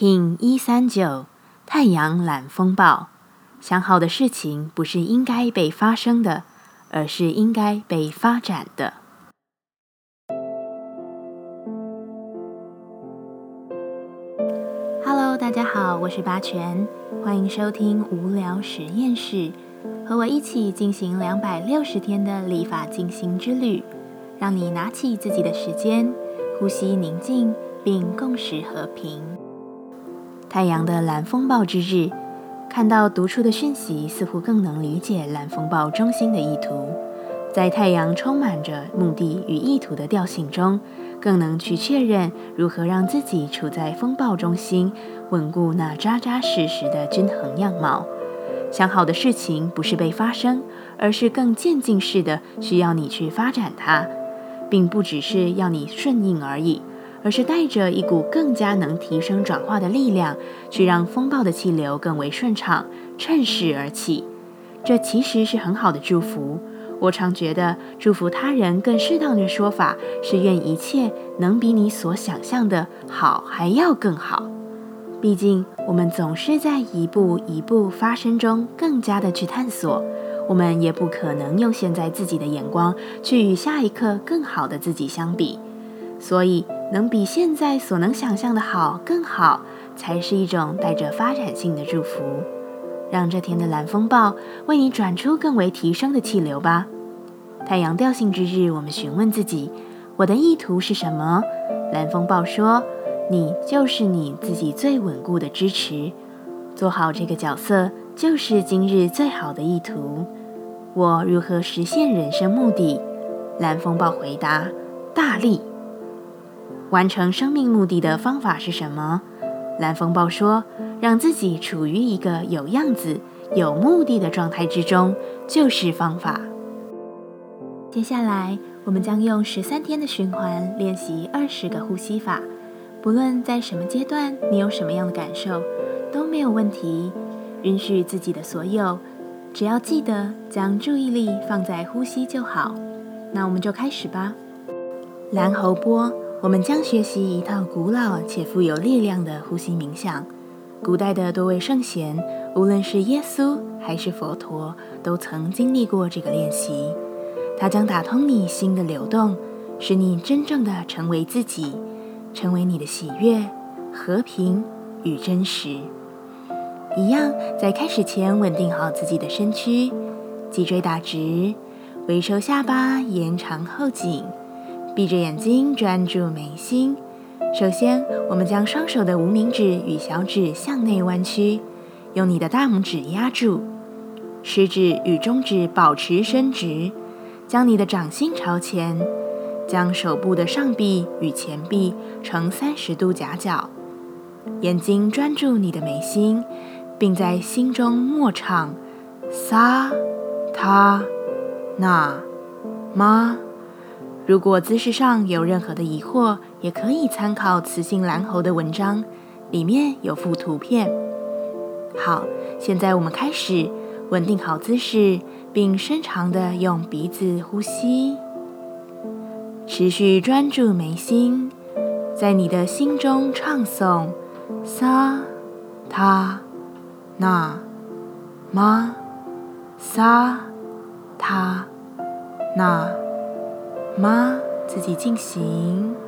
King 一三九太阳懒风暴，想好的事情不是应该被发生的，而是应该被发展的。Hello，大家好，我是八全，欢迎收听无聊实验室，和我一起进行两百六十天的立法进行之旅，让你拿起自己的时间，呼吸宁静，并共识和平。太阳的蓝风暴之日，看到读出的讯息，似乎更能理解蓝风暴中心的意图。在太阳充满着目的与意图的调性中，更能去确认如何让自己处在风暴中心，稳固那扎扎实实的均衡样貌。想好的事情不是被发生，而是更渐进式的需要你去发展它，并不只是要你顺应而已。而是带着一股更加能提升转化的力量，去让风暴的气流更为顺畅，趁势而起。这其实是很好的祝福。我常觉得，祝福他人更适当的说法是：愿一切能比你所想象的好还要更好。毕竟，我们总是在一步一步发生中更加的去探索。我们也不可能用现在自己的眼光去与下一刻更好的自己相比。所以。能比现在所能想象的好更好，才是一种带着发展性的祝福。让这天的蓝风暴为你转出更为提升的气流吧。太阳调性之日，我们询问自己：我的意图是什么？蓝风暴说：你就是你自己最稳固的支持。做好这个角色，就是今日最好的意图。我如何实现人生目的？蓝风暴回答：大力。完成生命目的的方法是什么？蓝风暴说：“让自己处于一个有样子、有目的的状态之中，就是方法。”接下来，我们将用十三天的循环练习二十个呼吸法。不论在什么阶段，你有什么样的感受，都没有问题。允许自己的所有，只要记得将注意力放在呼吸就好。那我们就开始吧。蓝喉波。我们将学习一套古老且富有力量的呼吸冥想。古代的多位圣贤，无论是耶稣还是佛陀，都曾经历过这个练习。它将打通你心的流动，使你真正的成为自己，成为你的喜悦、和平与真实。一样，在开始前稳定好自己的身躯，脊椎打直，微收下巴，延长后颈。闭着眼睛，专注眉心。首先，我们将双手的无名指与小指向内弯曲，用你的大拇指压住，食指与中指保持伸直，将你的掌心朝前，将手部的上臂与前臂呈三十度夹角。眼睛专注你的眉心，并在心中默唱：撒、他、那、妈。如果姿势上有任何的疑惑，也可以参考雌性蓝猴的文章，里面有附图片。好，现在我们开始稳定好姿势，并深长的用鼻子呼吸，持续专注眉心，在你的心中唱诵萨他那玛萨他那。吗，自己进行。